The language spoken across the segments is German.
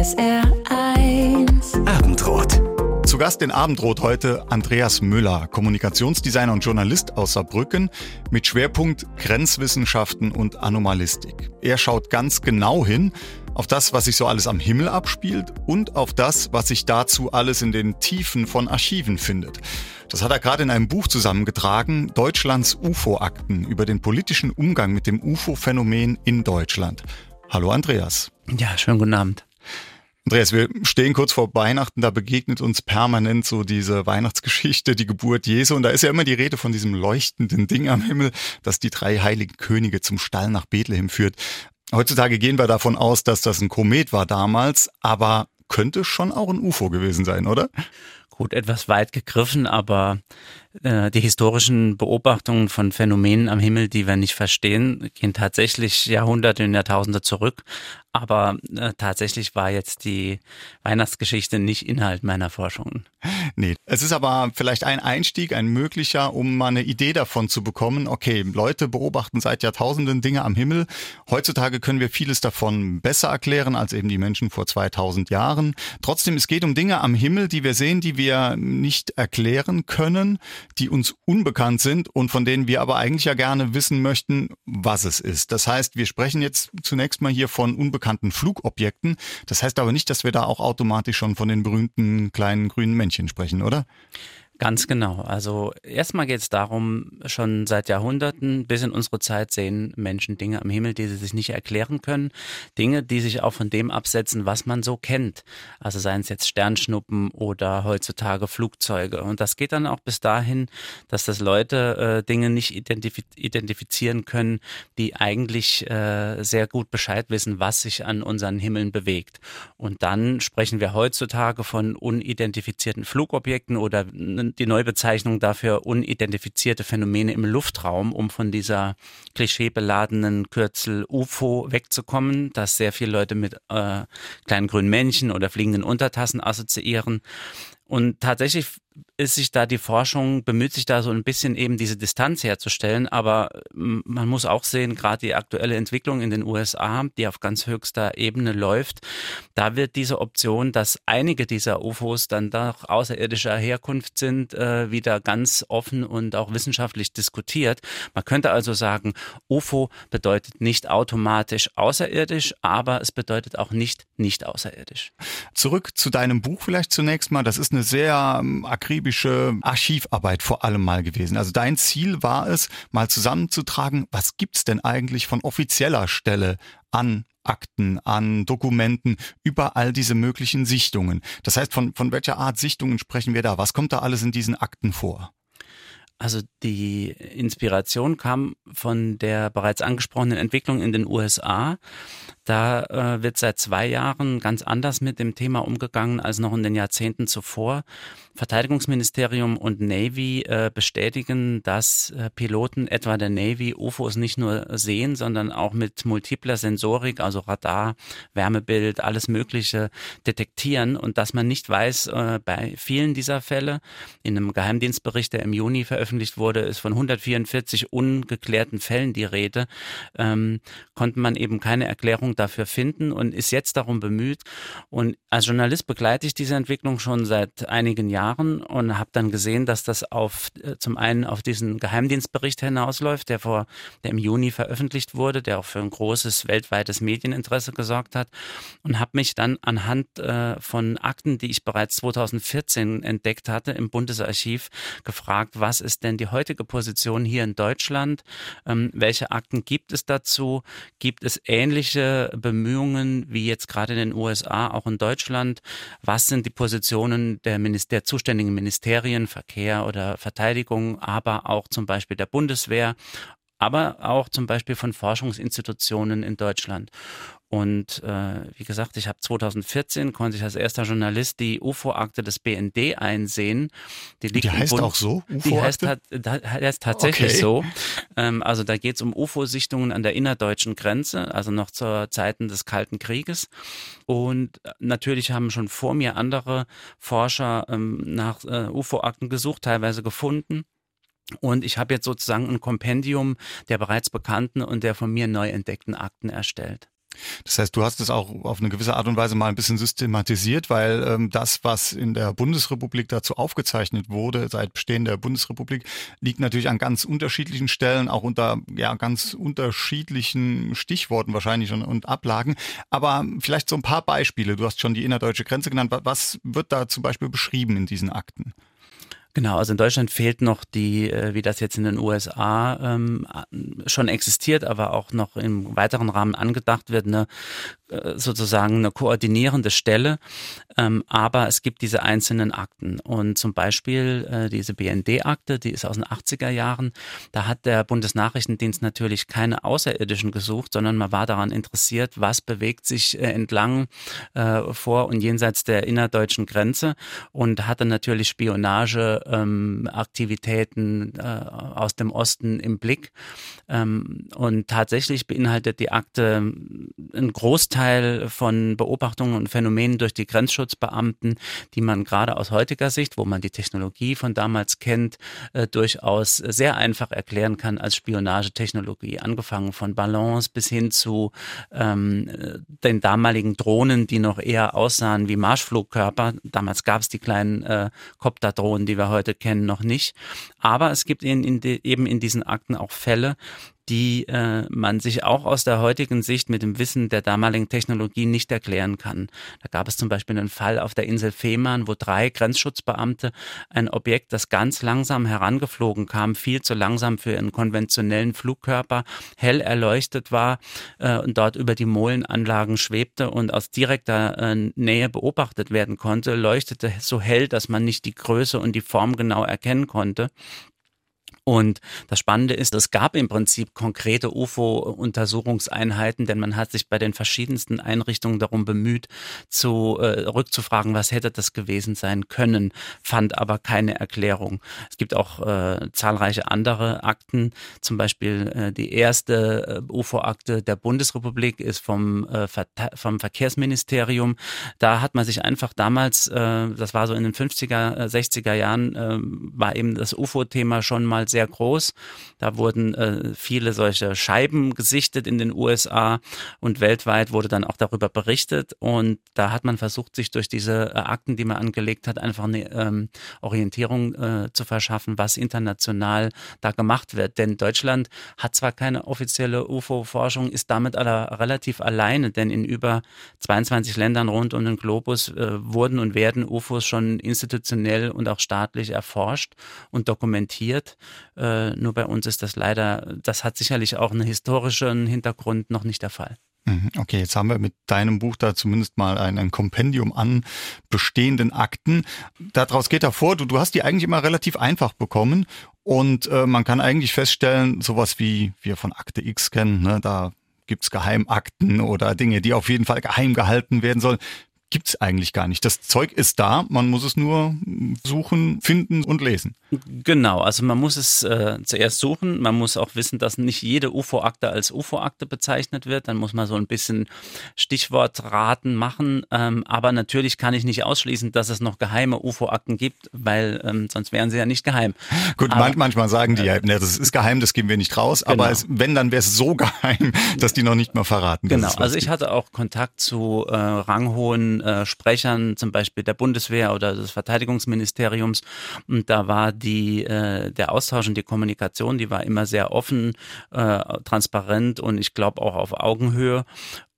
SR1 Abendrot. Zu Gast in Abendrot heute Andreas Müller, Kommunikationsdesigner und Journalist aus Saarbrücken mit Schwerpunkt Grenzwissenschaften und Anomalistik. Er schaut ganz genau hin auf das, was sich so alles am Himmel abspielt und auf das, was sich dazu alles in den Tiefen von Archiven findet. Das hat er gerade in einem Buch zusammengetragen, Deutschlands UFO-Akten über den politischen Umgang mit dem UFO-Phänomen in Deutschland. Hallo Andreas. Ja, schönen guten Abend. Andreas, wir stehen kurz vor Weihnachten, da begegnet uns permanent so diese Weihnachtsgeschichte, die Geburt Jesu. Und da ist ja immer die Rede von diesem leuchtenden Ding am Himmel, das die drei heiligen Könige zum Stall nach Bethlehem führt. Heutzutage gehen wir davon aus, dass das ein Komet war damals, aber könnte schon auch ein UFO gewesen sein, oder? Gut, etwas weit gegriffen, aber äh, die historischen Beobachtungen von Phänomenen am Himmel, die wir nicht verstehen, gehen tatsächlich Jahrhunderte und Jahrtausende zurück. Aber äh, tatsächlich war jetzt die Weihnachtsgeschichte nicht Inhalt meiner Forschungen. Nee, es ist aber vielleicht ein Einstieg, ein möglicher, um mal eine Idee davon zu bekommen. Okay, Leute beobachten seit Jahrtausenden Dinge am Himmel. Heutzutage können wir vieles davon besser erklären als eben die Menschen vor 2000 Jahren. Trotzdem, es geht um Dinge am Himmel, die wir sehen, die wir nicht erklären können die uns unbekannt sind und von denen wir aber eigentlich ja gerne wissen möchten, was es ist. Das heißt, wir sprechen jetzt zunächst mal hier von unbekannten Flugobjekten. Das heißt aber nicht, dass wir da auch automatisch schon von den berühmten kleinen grünen Männchen sprechen, oder? Ganz genau. Also erstmal geht es darum, schon seit Jahrhunderten bis in unsere Zeit sehen Menschen Dinge am Himmel, die sie sich nicht erklären können. Dinge, die sich auch von dem absetzen, was man so kennt. Also seien es jetzt Sternschnuppen oder heutzutage Flugzeuge. Und das geht dann auch bis dahin, dass das Leute äh, Dinge nicht identif identifizieren können, die eigentlich äh, sehr gut Bescheid wissen, was sich an unseren Himmeln bewegt. Und dann sprechen wir heutzutage von unidentifizierten Flugobjekten oder die Neubezeichnung dafür unidentifizierte Phänomene im Luftraum, um von dieser klischeebeladenen Kürzel UFO wegzukommen, dass sehr viele Leute mit äh, kleinen grünen Männchen oder fliegenden Untertassen assoziieren. Und tatsächlich ist sich da die Forschung, bemüht sich da so ein bisschen eben diese Distanz herzustellen. Aber man muss auch sehen, gerade die aktuelle Entwicklung in den USA, die auf ganz höchster Ebene läuft, da wird diese Option, dass einige dieser UFOs dann doch außerirdischer Herkunft sind, äh, wieder ganz offen und auch wissenschaftlich diskutiert. Man könnte also sagen, UFO bedeutet nicht automatisch außerirdisch, aber es bedeutet auch nicht nicht außerirdisch. Zurück zu deinem Buch vielleicht zunächst mal. Das ist eine sehr ähm, akribische Archivarbeit vor allem mal gewesen. Also dein Ziel war es, mal zusammenzutragen, was gibt's denn eigentlich von offizieller Stelle an Akten, an Dokumenten, über all diese möglichen Sichtungen. Das heißt, von, von welcher Art Sichtungen sprechen wir da? Was kommt da alles in diesen Akten vor? Also die Inspiration kam von der bereits angesprochenen Entwicklung in den USA. Da äh, wird seit zwei Jahren ganz anders mit dem Thema umgegangen als noch in den Jahrzehnten zuvor. Verteidigungsministerium und Navy äh, bestätigen, dass äh, Piloten etwa der Navy UFOs nicht nur sehen, sondern auch mit multipler Sensorik, also Radar, Wärmebild, alles Mögliche detektieren und dass man nicht weiß, äh, bei vielen dieser Fälle, in einem Geheimdienstbericht, der im Juni veröffentlicht wurde, ist von 144 ungeklärten Fällen die Rede, ähm, konnte man eben keine Erklärung dafür finden und ist jetzt darum bemüht. Und als Journalist begleite ich diese Entwicklung schon seit einigen Jahren und habe dann gesehen, dass das auf äh, zum einen auf diesen Geheimdienstbericht hinausläuft, der vor der im Juni veröffentlicht wurde, der auch für ein großes weltweites Medieninteresse gesorgt hat und habe mich dann anhand äh, von Akten, die ich bereits 2014 entdeckt hatte im Bundesarchiv, gefragt, was ist denn die heutige Position hier in Deutschland? Ähm, welche Akten gibt es dazu? Gibt es ähnliche Bemühungen wie jetzt gerade in den USA, auch in Deutschland? Was sind die Positionen der, Minister der zuständigen Ministerien, Verkehr oder Verteidigung, aber auch zum Beispiel der Bundeswehr? aber auch zum Beispiel von Forschungsinstitutionen in Deutschland. Und äh, wie gesagt, ich habe 2014 konnte ich als erster Journalist die UFO-Akte des BND einsehen. Die, liegt die heißt Bund auch so? Die heißt, heißt tatsächlich okay. so. Ähm, also da geht es um UFO-Sichtungen an der innerdeutschen Grenze, also noch zur Zeiten des Kalten Krieges. Und natürlich haben schon vor mir andere Forscher ähm, nach äh, UFO-Akten gesucht, teilweise gefunden. Und ich habe jetzt sozusagen ein Kompendium der bereits bekannten und der von mir neu entdeckten Akten erstellt. Das heißt, du hast es auch auf eine gewisse Art und Weise mal ein bisschen systematisiert, weil ähm, das, was in der Bundesrepublik dazu aufgezeichnet wurde, seit Bestehen der Bundesrepublik, liegt natürlich an ganz unterschiedlichen Stellen, auch unter ja ganz unterschiedlichen Stichworten wahrscheinlich und, und Ablagen. Aber vielleicht so ein paar Beispiele. Du hast schon die innerdeutsche Grenze genannt. Was wird da zum Beispiel beschrieben in diesen Akten? Genau, also in Deutschland fehlt noch die, äh, wie das jetzt in den USA ähm, schon existiert, aber auch noch im weiteren Rahmen angedacht wird, eine sozusagen eine koordinierende Stelle. Ähm, aber es gibt diese einzelnen Akten und zum Beispiel äh, diese BND-Akte, die ist aus den 80er Jahren. Da hat der Bundesnachrichtendienst natürlich keine Außerirdischen gesucht, sondern man war daran interessiert, was bewegt sich äh, entlang äh, vor und jenseits der innerdeutschen Grenze und hatte natürlich Spionage ähm, äh, aus dem Osten im Blick. Ähm, und tatsächlich beinhaltet die Akte einen Großteil von Beobachtungen und Phänomenen durch die Grenzschutzbeamten, die man gerade aus heutiger Sicht, wo man die Technologie von damals kennt, äh, durchaus sehr einfach erklären kann als Spionagetechnologie, angefangen von Ballons bis hin zu ähm, den damaligen Drohnen, die noch eher aussahen wie Marschflugkörper. Damals gab es die kleinen äh, Kopterdrohnen, die wir heute kennen, noch nicht. Aber es gibt in, in de, eben in diesen Akten auch Fälle, die äh, man sich auch aus der heutigen Sicht mit dem Wissen der damaligen Technologie nicht erklären kann. Da gab es zum Beispiel einen Fall auf der Insel Fehmarn, wo drei Grenzschutzbeamte ein Objekt, das ganz langsam herangeflogen kam, viel zu langsam für einen konventionellen Flugkörper, hell erleuchtet war äh, und dort über die Molenanlagen schwebte und aus direkter äh, Nähe beobachtet werden konnte, leuchtete so hell, dass man nicht die Größe und die Form genau erkennen konnte. Und das Spannende ist, es gab im Prinzip konkrete UFO-Untersuchungseinheiten, denn man hat sich bei den verschiedensten Einrichtungen darum bemüht, zu äh, rückzufragen, was hätte das gewesen sein können, fand aber keine Erklärung. Es gibt auch äh, zahlreiche andere Akten, zum Beispiel äh, die erste äh, UFO-Akte der Bundesrepublik ist vom, äh, vom Verkehrsministerium. Da hat man sich einfach damals, äh, das war so in den 50er, 60er Jahren, war eben das UFO-Thema schon mal sehr groß. Da wurden äh, viele solche Scheiben gesichtet in den USA und weltweit wurde dann auch darüber berichtet. Und da hat man versucht, sich durch diese äh, Akten, die man angelegt hat, einfach eine ähm, Orientierung äh, zu verschaffen, was international da gemacht wird. Denn Deutschland hat zwar keine offizielle UFO-Forschung, ist damit aber relativ alleine, denn in über 22 Ländern rund um den Globus äh, wurden und werden UFOs schon institutionell und auch staatlich erforscht und dokumentiert. Äh, nur bei uns ist das leider, das hat sicherlich auch einen historischen Hintergrund noch nicht der Fall. Mhm, okay, jetzt haben wir mit deinem Buch da zumindest mal ein, ein Kompendium an bestehenden Akten. Daraus geht hervor, du, du hast die eigentlich immer relativ einfach bekommen und äh, man kann eigentlich feststellen, sowas wie wir von Akte X kennen, ne, da gibt's Geheimakten oder Dinge, die auf jeden Fall geheim gehalten werden sollen gibt's eigentlich gar nicht. Das Zeug ist da, man muss es nur suchen, finden und lesen. Genau, also man muss es äh, zuerst suchen, man muss auch wissen, dass nicht jede UFO-Akte als UFO-Akte bezeichnet wird, dann muss man so ein bisschen Stichwortraten machen, ähm, aber natürlich kann ich nicht ausschließen, dass es noch geheime UFO-Akten gibt, weil ähm, sonst wären sie ja nicht geheim. Gut, aber, manchmal sagen die ja, ne, das ist geheim, das geben wir nicht raus, genau. aber es, wenn, dann wäre es so geheim, dass die noch nicht mal verraten. Genau, also ich hatte auch Kontakt zu äh, ranghohen äh, Sprechern, zum Beispiel der Bundeswehr oder des Verteidigungsministeriums. Und da war die, äh, der Austausch und die Kommunikation, die war immer sehr offen, äh, transparent und ich glaube auch auf Augenhöhe.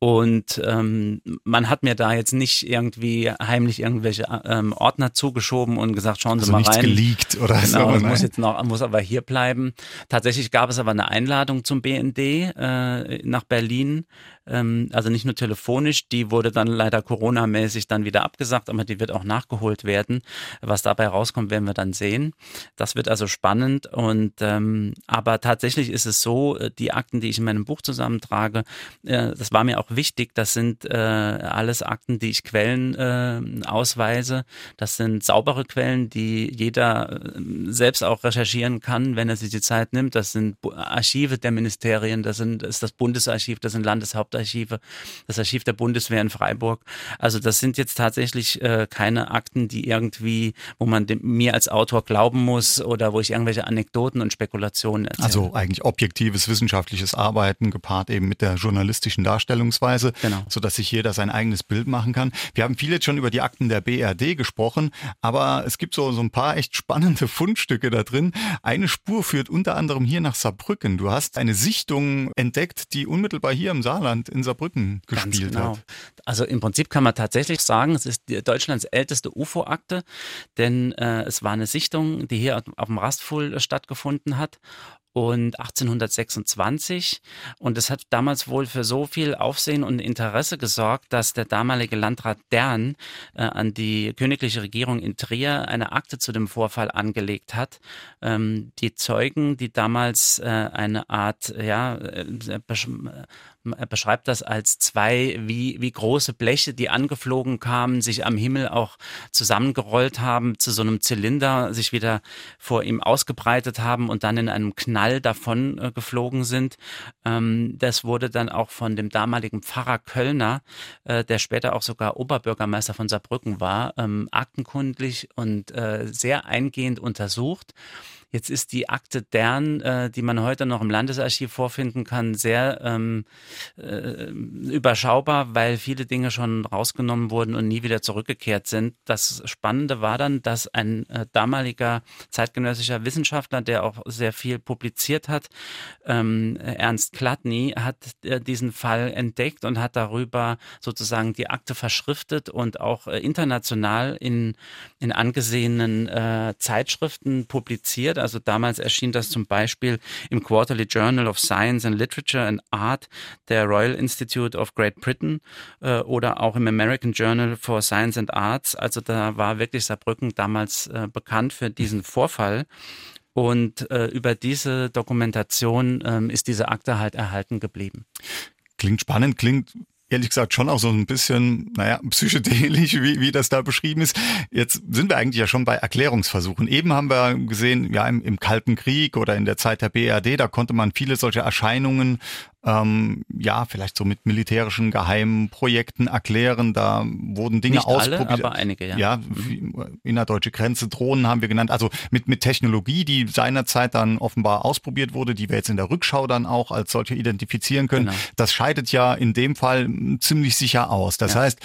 Und ähm, man hat mir da jetzt nicht irgendwie heimlich irgendwelche ähm, Ordner zugeschoben und gesagt, schauen Sie also mal nichts rein. geleakt oder genau, so. muss jetzt noch, muss aber hier bleiben. Tatsächlich gab es aber eine Einladung zum BND äh, nach Berlin. Ähm, also nicht nur telefonisch, die wurde dann leider Corona-mäßig dann wieder abgesagt, aber die wird auch nachgeholt werden. Was dabei rauskommt, werden wir dann sehen. Das wird also spannend. Und ähm, aber tatsächlich ist es so, äh, die Akten, die ich in meinem Buch zusammentrage, äh, das war mir auch wichtig. Das sind äh, alles Akten, die ich Quellen äh, ausweise. Das sind saubere Quellen, die jeder äh, selbst auch recherchieren kann, wenn er sich die Zeit nimmt. Das sind Archive der Ministerien, das, sind, das ist das Bundesarchiv, das sind Landeshauptarchive, das Archiv der Bundeswehr in Freiburg. Also das sind jetzt tatsächlich äh, keine Akten, die irgendwie, wo man dem, mir als Autor glauben muss oder wo ich irgendwelche Anekdoten und Spekulationen erzähle. Also eigentlich objektives wissenschaftliches Arbeiten gepaart eben mit der journalistischen Darstellungsweise beispielsweise, genau. sodass sich jeder sein eigenes Bild machen kann. Wir haben viel jetzt schon über die Akten der BRD gesprochen, aber es gibt so, so ein paar echt spannende Fundstücke da drin. Eine Spur führt unter anderem hier nach Saarbrücken. Du hast eine Sichtung entdeckt, die unmittelbar hier im Saarland in Saarbrücken gespielt genau. hat. Also im Prinzip kann man tatsächlich sagen, es ist Deutschlands älteste UFO-Akte, denn äh, es war eine Sichtung, die hier auf dem Rastfuhl stattgefunden hat und 1826. Und es hat damals wohl für so viel Aufsehen und Interesse gesorgt, dass der damalige Landrat Dern äh, an die königliche Regierung in Trier eine Akte zu dem Vorfall angelegt hat. Ähm, die Zeugen, die damals äh, eine Art, ja, äh, er beschreibt das als zwei wie, wie große Bleche, die angeflogen kamen, sich am Himmel auch zusammengerollt haben, zu so einem Zylinder sich wieder vor ihm ausgebreitet haben und dann in einem Knall davon äh, geflogen sind. Ähm, das wurde dann auch von dem damaligen Pfarrer Kölner, äh, der später auch sogar Oberbürgermeister von Saarbrücken war, ähm, aktenkundlich und äh, sehr eingehend untersucht. Jetzt ist die Akte Dern, äh, die man heute noch im Landesarchiv vorfinden kann, sehr ähm, äh, überschaubar, weil viele Dinge schon rausgenommen wurden und nie wieder zurückgekehrt sind. Das Spannende war dann, dass ein äh, damaliger zeitgenössischer Wissenschaftler, der auch sehr viel publiziert hat, ähm, Ernst Klatny, hat äh, diesen Fall entdeckt und hat darüber sozusagen die Akte verschriftet und auch äh, international in, in angesehenen äh, Zeitschriften publiziert. Also damals erschien das zum Beispiel im Quarterly Journal of Science and Literature and Art der Royal Institute of Great Britain äh, oder auch im American Journal for Science and Arts. Also da war wirklich Saarbrücken damals äh, bekannt für diesen Vorfall. Und äh, über diese Dokumentation ähm, ist diese Akte halt erhalten geblieben. Klingt spannend, klingt ehrlich gesagt schon auch so ein bisschen, naja, psychedelisch, wie, wie das da beschrieben ist. Jetzt sind wir eigentlich ja schon bei Erklärungsversuchen. Eben haben wir gesehen, ja, im, im Kalten Krieg oder in der Zeit der BRD, da konnte man viele solche Erscheinungen ähm, ja, vielleicht so mit militärischen geheimen Projekten erklären. Da wurden Dinge Nicht ausprobiert. Alle, aber einige, ja. Ja, mhm. innerdeutsche Grenze, Drohnen haben wir genannt. Also mit, mit Technologie, die seinerzeit dann offenbar ausprobiert wurde, die wir jetzt in der Rückschau dann auch als solche identifizieren können. Genau. Das scheidet ja in dem Fall ziemlich sicher aus. Das ja. heißt,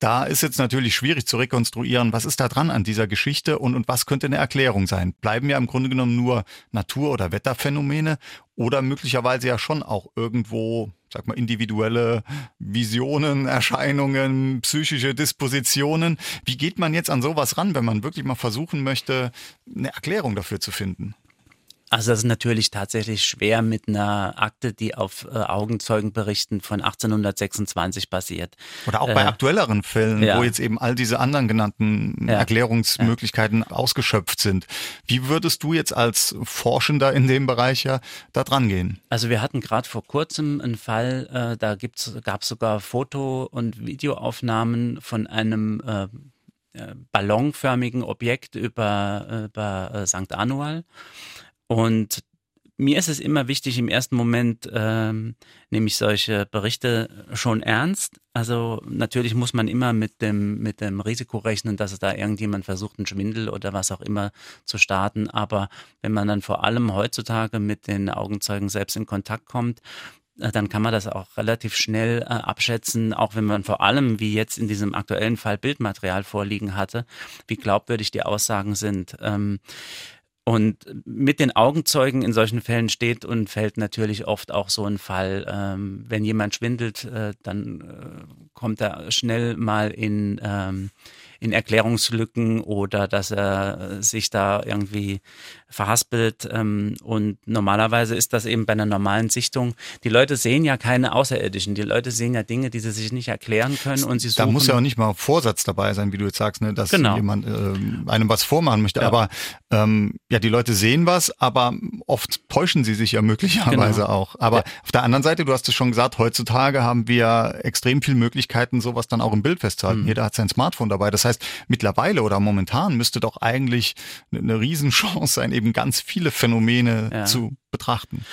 da ist jetzt natürlich schwierig zu rekonstruieren, was ist da dran an dieser Geschichte und, und was könnte eine Erklärung sein. Bleiben ja im Grunde genommen nur Natur- oder Wetterphänomene oder möglicherweise ja schon auch irgendwo, sag mal, individuelle Visionen, Erscheinungen, psychische Dispositionen. Wie geht man jetzt an sowas ran, wenn man wirklich mal versuchen möchte, eine Erklärung dafür zu finden? Also das ist natürlich tatsächlich schwer mit einer Akte, die auf äh, Augenzeugenberichten von 1826 basiert. Oder auch bei äh, aktuelleren Fällen, ja. wo jetzt eben all diese anderen genannten ja. Erklärungsmöglichkeiten ja. ausgeschöpft sind. Wie würdest du jetzt als Forschender in dem Bereich ja da dran gehen? Also wir hatten gerade vor kurzem einen Fall, äh, da gab es sogar Foto- und Videoaufnahmen von einem äh, äh ballonförmigen Objekt über, über äh, St. Anual. Und mir ist es immer wichtig, im ersten Moment ähm, nehme ich solche Berichte schon ernst. Also natürlich muss man immer mit dem, mit dem Risiko rechnen, dass da irgendjemand versucht, einen Schwindel oder was auch immer zu starten. Aber wenn man dann vor allem heutzutage mit den Augenzeugen selbst in Kontakt kommt, äh, dann kann man das auch relativ schnell äh, abschätzen, auch wenn man vor allem, wie jetzt in diesem aktuellen Fall, Bildmaterial vorliegen hatte, wie glaubwürdig die Aussagen sind. Ähm, und mit den Augenzeugen in solchen Fällen steht und fällt natürlich oft auch so ein Fall, ähm, wenn jemand schwindelt, äh, dann äh, kommt er schnell mal in ähm, in Erklärungslücken oder dass er sich da irgendwie verhaspelt. Ähm, und normalerweise ist das eben bei einer normalen Sichtung. Die Leute sehen ja keine Außerirdischen. Die Leute sehen ja Dinge, die sie sich nicht erklären können. Und sie suchen. Da muss ja auch nicht mal Vorsatz dabei sein, wie du jetzt sagst, ne, dass genau. jemand äh, einem was vormachen möchte. Ja. Aber ähm, ja, die Leute sehen was, aber oft täuschen sie sich ja möglicherweise genau. auch. Aber ja. auf der anderen Seite, du hast es schon gesagt, heutzutage haben wir extrem viele Möglichkeiten, sowas dann auch im Bild festzuhalten. Mhm. Jeder hat sein Smartphone dabei. Das heißt, heißt, mittlerweile oder momentan müsste doch eigentlich eine Riesenchance sein, eben ganz viele Phänomene ja. zu betrachten.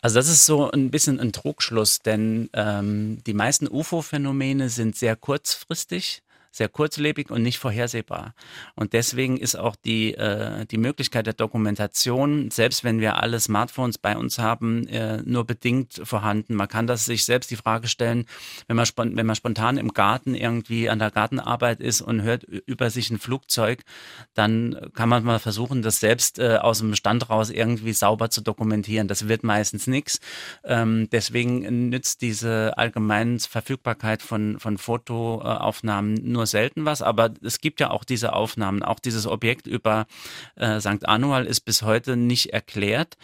Also das ist so ein bisschen ein Trugschluss, denn ähm, die meisten UFO-Phänomene sind sehr kurzfristig. Sehr kurzlebig und nicht vorhersehbar. Und deswegen ist auch die, äh, die Möglichkeit der Dokumentation, selbst wenn wir alle Smartphones bei uns haben, äh, nur bedingt vorhanden. Man kann das sich selbst die Frage stellen, wenn man, wenn man spontan im Garten irgendwie an der Gartenarbeit ist und hört über sich ein Flugzeug, dann kann man mal versuchen, das selbst äh, aus dem Stand raus irgendwie sauber zu dokumentieren. Das wird meistens nichts. Ähm, deswegen nützt diese allgemeine Verfügbarkeit von, von Fotoaufnahmen nur selten was. Aber es gibt ja auch diese Aufnahmen. Auch dieses Objekt über äh, St. Anual ist bis heute nicht erklärt.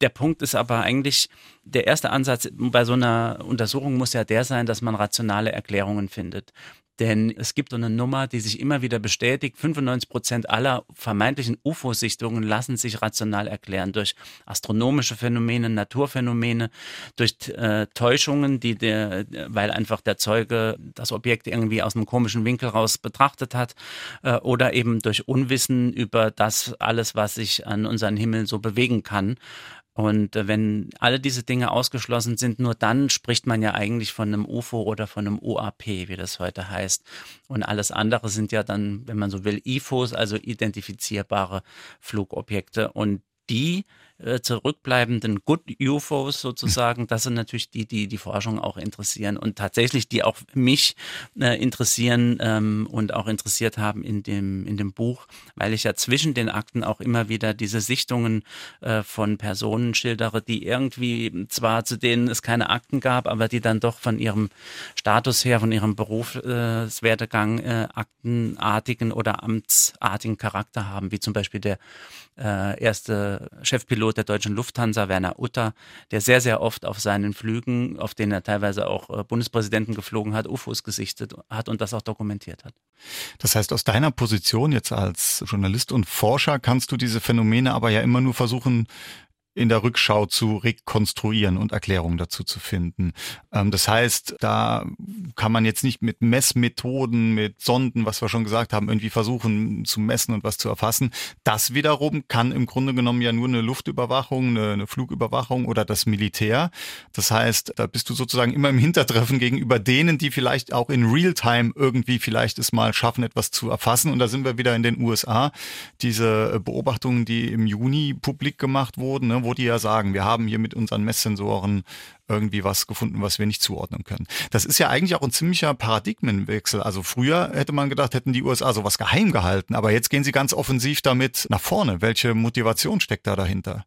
Der Punkt ist aber eigentlich, der erste Ansatz bei so einer Untersuchung muss ja der sein, dass man rationale Erklärungen findet. Denn es gibt eine Nummer, die sich immer wieder bestätigt. 95 Prozent aller vermeintlichen UFO-Sichtungen lassen sich rational erklären durch astronomische Phänomene, Naturphänomene, durch äh, Täuschungen, die der, weil einfach der Zeuge das Objekt irgendwie aus einem komischen Winkel raus betrachtet hat, äh, oder eben durch Unwissen über das alles, was sich an unseren Himmel so bewegen kann. Und äh, wenn alle diese Dinge ausgeschlossen sind, nur dann spricht man ja eigentlich von einem UFO oder von einem UAP, wie das heute heißt. Und alles andere sind ja dann, wenn man so will, IFOs, also identifizierbare Flugobjekte. Und die äh, zurückbleibenden Good UFOs sozusagen, das sind natürlich die, die die Forschung auch interessieren und tatsächlich die auch mich äh, interessieren ähm, und auch interessiert haben in dem, in dem Buch, weil ich ja zwischen den Akten auch immer wieder diese Sichtungen äh, von Personen schildere, die irgendwie zwar zu denen es keine Akten gab, aber die dann doch von ihrem Status her, von ihrem Berufswerdegang äh, aktenartigen oder amtsartigen Charakter haben, wie zum Beispiel der äh, erste Chefpilot der deutschen Lufthansa, Werner Utter, der sehr, sehr oft auf seinen Flügen, auf denen er teilweise auch äh, Bundespräsidenten geflogen hat, UFOs gesichtet hat und das auch dokumentiert hat. Das heißt, aus deiner Position jetzt als Journalist und Forscher kannst du diese Phänomene aber ja immer nur versuchen in der Rückschau zu rekonstruieren und Erklärungen dazu zu finden. Ähm, das heißt, da kann man jetzt nicht mit Messmethoden, mit Sonden, was wir schon gesagt haben, irgendwie versuchen zu messen und was zu erfassen. Das wiederum kann im Grunde genommen ja nur eine Luftüberwachung, eine, eine Flugüberwachung oder das Militär. Das heißt, da bist du sozusagen immer im Hintertreffen gegenüber denen, die vielleicht auch in Realtime irgendwie vielleicht es mal schaffen, etwas zu erfassen. Und da sind wir wieder in den USA. Diese Beobachtungen, die im Juni publik gemacht wurden, ne, wo die ja sagen, wir haben hier mit unseren Messsensoren irgendwie was gefunden, was wir nicht zuordnen können. Das ist ja eigentlich auch ein ziemlicher Paradigmenwechsel. Also früher hätte man gedacht, hätten die USA sowas geheim gehalten, aber jetzt gehen sie ganz offensiv damit nach vorne. Welche Motivation steckt da dahinter?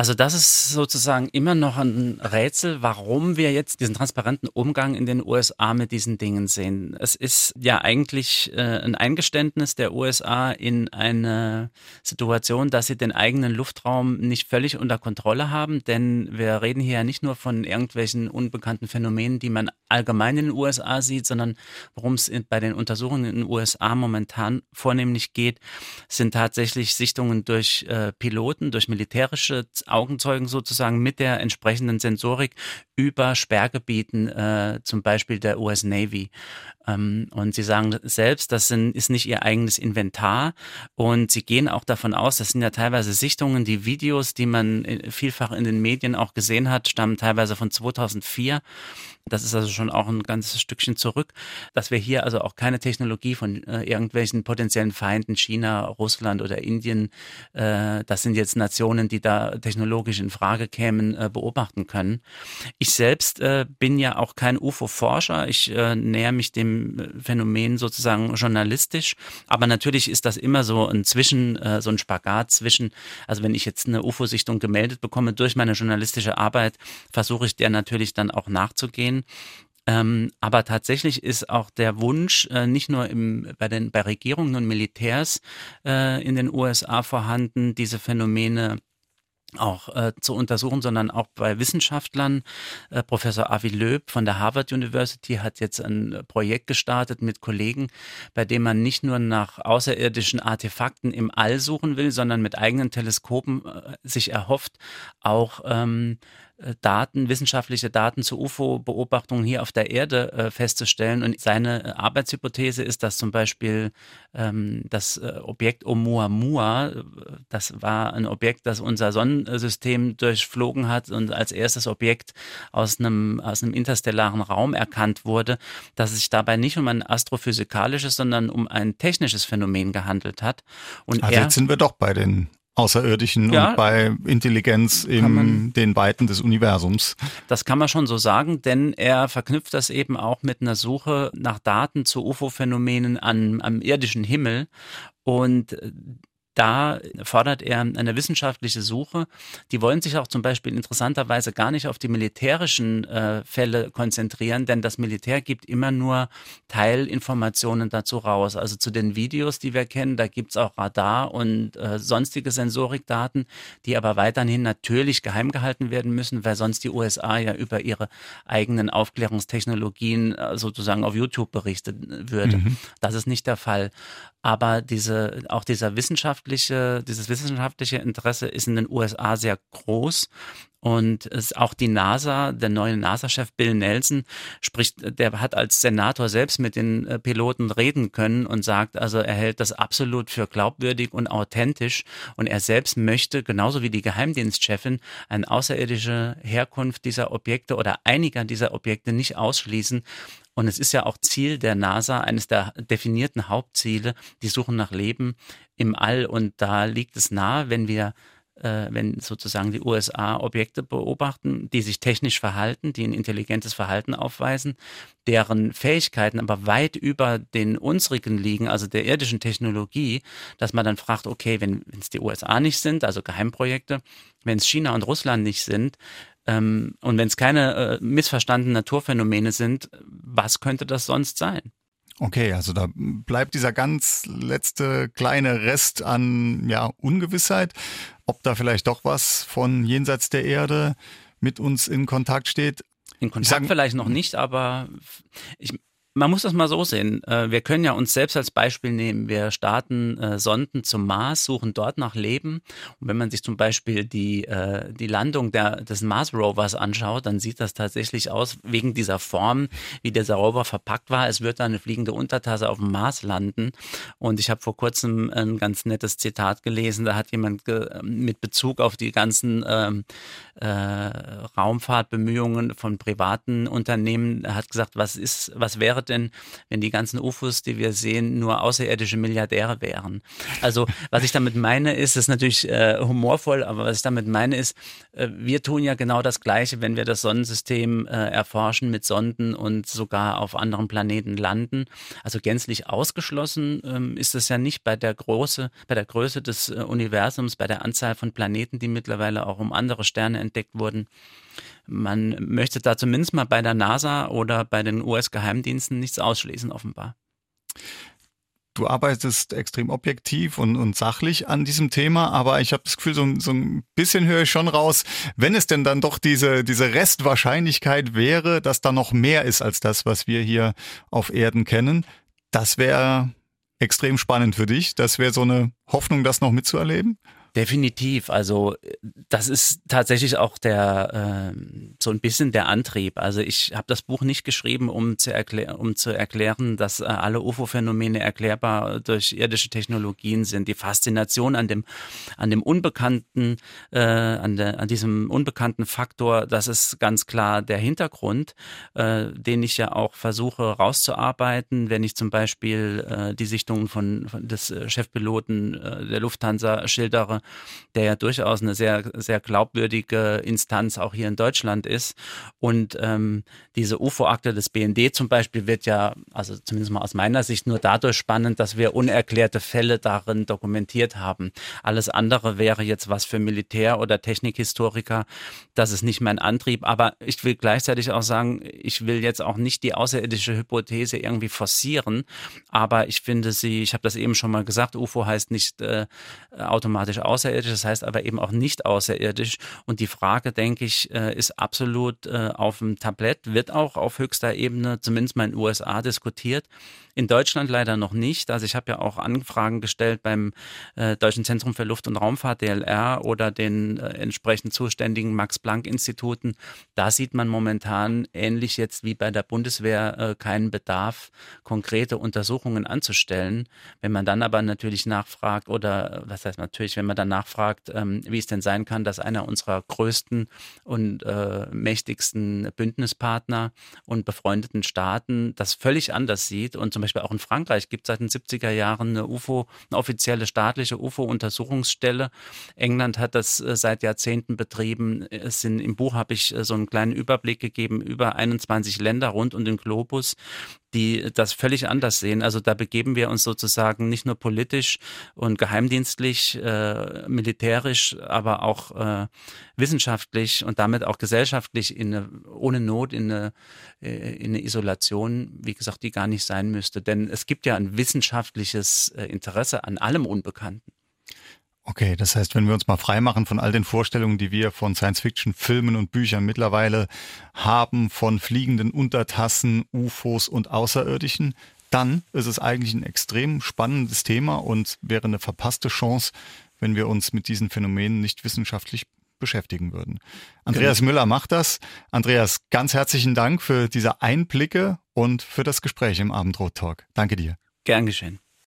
Also das ist sozusagen immer noch ein Rätsel, warum wir jetzt diesen transparenten Umgang in den USA mit diesen Dingen sehen. Es ist ja eigentlich äh, ein Eingeständnis der USA in eine Situation, dass sie den eigenen Luftraum nicht völlig unter Kontrolle haben, denn wir reden hier ja nicht nur von irgendwelchen unbekannten Phänomenen, die man allgemein in den USA sieht, sondern worum es bei den Untersuchungen in den USA momentan vornehmlich geht, sind tatsächlich Sichtungen durch äh, Piloten, durch militärische Augenzeugen sozusagen mit der entsprechenden Sensorik über Sperrgebieten, äh, zum Beispiel der US Navy. Ähm, und sie sagen selbst, das sind, ist nicht ihr eigenes Inventar. Und sie gehen auch davon aus, das sind ja teilweise Sichtungen, die Videos, die man äh, vielfach in den Medien auch gesehen hat, stammen teilweise von 2004. Das ist also schon auch ein ganzes Stückchen zurück, dass wir hier also auch keine Technologie von äh, irgendwelchen potenziellen Feinden, China, Russland oder Indien, äh, das sind jetzt Nationen, die da technologisch in Frage kämen, äh, beobachten können. Ich selbst äh, bin ja auch kein UFO-Forscher. Ich äh, näher mich dem Phänomen sozusagen journalistisch. Aber natürlich ist das immer so ein Zwischen, äh, so ein Spagat zwischen, also wenn ich jetzt eine UFO-Sichtung gemeldet bekomme durch meine journalistische Arbeit, versuche ich der natürlich dann auch nachzugehen. Ähm, aber tatsächlich ist auch der Wunsch äh, nicht nur im, bei, den, bei Regierungen und Militärs äh, in den USA vorhanden, diese Phänomene auch äh, zu untersuchen, sondern auch bei Wissenschaftlern. Äh, Professor Avi Löb von der Harvard University hat jetzt ein Projekt gestartet mit Kollegen, bei dem man nicht nur nach außerirdischen Artefakten im All suchen will, sondern mit eigenen Teleskopen äh, sich erhofft, auch ähm, äh, Daten, wissenschaftliche Daten zu UFO-Beobachtungen hier auf der Erde äh, festzustellen. Und seine äh, Arbeitshypothese ist, dass zum Beispiel ähm, das äh, Objekt Oumuamua, äh, das war ein Objekt, das unser Sonnensystem durchflogen hat und als erstes Objekt aus einem, aus einem interstellaren Raum erkannt wurde, dass es sich dabei nicht um ein astrophysikalisches, sondern um ein technisches Phänomen gehandelt hat. Und also er, jetzt sind wir doch bei den Außerirdischen ja, und bei Intelligenz in man, den Weiten des Universums. Das kann man schon so sagen, denn er verknüpft das eben auch mit einer Suche nach Daten zu UFO-Phänomenen am irdischen Himmel. Und da fordert er eine wissenschaftliche Suche. Die wollen sich auch zum Beispiel interessanterweise gar nicht auf die militärischen äh, Fälle konzentrieren, denn das Militär gibt immer nur Teilinformationen dazu raus. Also zu den Videos, die wir kennen, da gibt's auch Radar und äh, sonstige Sensorikdaten, die aber weiterhin natürlich geheim gehalten werden müssen, weil sonst die USA ja über ihre eigenen Aufklärungstechnologien äh, sozusagen auf YouTube berichten würde. Mhm. Das ist nicht der Fall. Aber diese, auch dieser wissenschaftliche, dieses wissenschaftliche Interesse ist in den USA sehr groß. Und es auch die NASA, der neue NASA-Chef Bill Nelson spricht, der hat als Senator selbst mit den äh, Piloten reden können und sagt, also er hält das absolut für glaubwürdig und authentisch und er selbst möchte, genauso wie die Geheimdienstchefin, eine außerirdische Herkunft dieser Objekte oder einiger dieser Objekte nicht ausschließen und es ist ja auch Ziel der NASA, eines der definierten Hauptziele, die Suche nach Leben im All. Und da liegt es nahe, wenn wir wenn sozusagen die USA Objekte beobachten, die sich technisch verhalten, die ein intelligentes Verhalten aufweisen, deren Fähigkeiten aber weit über den unsrigen liegen, also der irdischen Technologie, dass man dann fragt, okay, wenn es die USA nicht sind, also Geheimprojekte, wenn es China und Russland nicht sind, ähm, und wenn es keine äh, missverstandenen Naturphänomene sind, was könnte das sonst sein? Okay, also da bleibt dieser ganz letzte kleine Rest an ja, Ungewissheit, ob da vielleicht doch was von jenseits der Erde mit uns in Kontakt steht. In Kontakt sag, vielleicht noch nicht, aber ich, man muss das mal so sehen. Äh, wir können ja uns selbst als Beispiel nehmen. Wir starten äh, Sonden zum Mars, suchen dort nach Leben. Und wenn man sich zum Beispiel die, äh, die Landung der, des Mars-Rovers anschaut, dann sieht das tatsächlich aus, wegen dieser Form, wie dieser Rover verpackt war. Es wird da eine fliegende Untertasse auf dem Mars landen. Und ich habe vor kurzem ein ganz nettes Zitat gelesen. Da hat jemand mit Bezug auf die ganzen ähm, äh, Raumfahrtbemühungen von privaten Unternehmen, hat gesagt, was ist, was wäre denn, wenn die ganzen UFOs, die wir sehen, nur außerirdische Milliardäre wären? Also, was ich damit meine, ist, das ist natürlich äh, humorvoll, aber was ich damit meine, ist, äh, wir tun ja genau das Gleiche, wenn wir das Sonnensystem äh, erforschen mit Sonden und sogar auf anderen Planeten landen. Also gänzlich ausgeschlossen ähm, ist es ja nicht bei der Große, bei der Größe des äh, Universums, bei der Anzahl von Planeten, die mittlerweile auch um andere Sterne entdeckt wurden man möchte da zumindest mal bei der NASA oder bei den US-Geheimdiensten nichts ausschließen, offenbar. Du arbeitest extrem objektiv und, und sachlich an diesem Thema, aber ich habe das Gefühl, so, so ein bisschen höre ich schon raus, wenn es denn dann doch diese, diese Restwahrscheinlichkeit wäre, dass da noch mehr ist als das, was wir hier auf Erden kennen, das wäre extrem spannend für dich. Das wäre so eine Hoffnung, das noch mitzuerleben. Definitiv. Also das ist tatsächlich auch der äh, so ein bisschen der Antrieb. Also ich habe das Buch nicht geschrieben, um zu, erklär um zu erklären, dass äh, alle UFO-Phänomene erklärbar durch irdische Technologien sind. Die Faszination an dem an dem Unbekannten, äh, an, der, an diesem unbekannten Faktor, das ist ganz klar der Hintergrund, äh, den ich ja auch versuche rauszuarbeiten, wenn ich zum Beispiel äh, die Sichtungen von, von des äh, Chefpiloten äh, der Lufthansa schildere der ja durchaus eine sehr, sehr glaubwürdige Instanz auch hier in Deutschland ist. Und ähm, diese UFO-Akte des BND zum Beispiel wird ja, also zumindest mal aus meiner Sicht, nur dadurch spannend, dass wir unerklärte Fälle darin dokumentiert haben. Alles andere wäre jetzt was für Militär- oder Technikhistoriker. Das ist nicht mein Antrieb. Aber ich will gleichzeitig auch sagen, ich will jetzt auch nicht die außerirdische Hypothese irgendwie forcieren. Aber ich finde sie, ich habe das eben schon mal gesagt, UFO heißt nicht äh, automatisch außerirdisch, das heißt aber eben auch nicht außerirdisch. Und die Frage, denke ich, äh, ist absolut äh, auf dem Tablett, wird auch auf höchster Ebene, zumindest mal in den USA, diskutiert. In Deutschland leider noch nicht. Also ich habe ja auch Anfragen gestellt beim äh, Deutschen Zentrum für Luft- und Raumfahrt, DLR, oder den äh, entsprechend zuständigen Max-Planck-Instituten. Da sieht man momentan ähnlich jetzt wie bei der Bundeswehr äh, keinen Bedarf, konkrete Untersuchungen anzustellen. Wenn man dann aber natürlich nachfragt oder was heißt natürlich, wenn man dann nachfragt, ähm, wie es denn sein kann, dass einer unserer größten und äh, mächtigsten Bündnispartner und befreundeten Staaten das völlig anders sieht und zum Beispiel auch in Frankreich gibt es seit den 70er Jahren eine UFO, eine offizielle staatliche UFO-Untersuchungsstelle. England hat das äh, seit Jahrzehnten betrieben. Es sind, Im Buch habe ich äh, so einen kleinen Überblick gegeben über 21 Länder rund um den Globus, die das völlig anders sehen. Also da begeben wir uns sozusagen nicht nur politisch und geheimdienstlich, äh, militärisch, aber auch äh, wissenschaftlich und damit auch gesellschaftlich in eine, ohne Not in eine, äh, in eine Isolation, wie gesagt, die gar nicht sein müsste. Denn es gibt ja ein wissenschaftliches äh, Interesse an allem Unbekannten. Okay, das heißt, wenn wir uns mal freimachen von all den Vorstellungen, die wir von Science-Fiction-Filmen und Büchern mittlerweile haben, von fliegenden Untertassen, UFOs und Außerirdischen, dann ist es eigentlich ein extrem spannendes Thema und wäre eine verpasste Chance, wenn wir uns mit diesen Phänomenen nicht wissenschaftlich beschäftigen würden. Andreas genau. Müller macht das. Andreas, ganz herzlichen Dank für diese Einblicke und für das Gespräch im Abendrot Talk. Danke dir. Gern geschehen.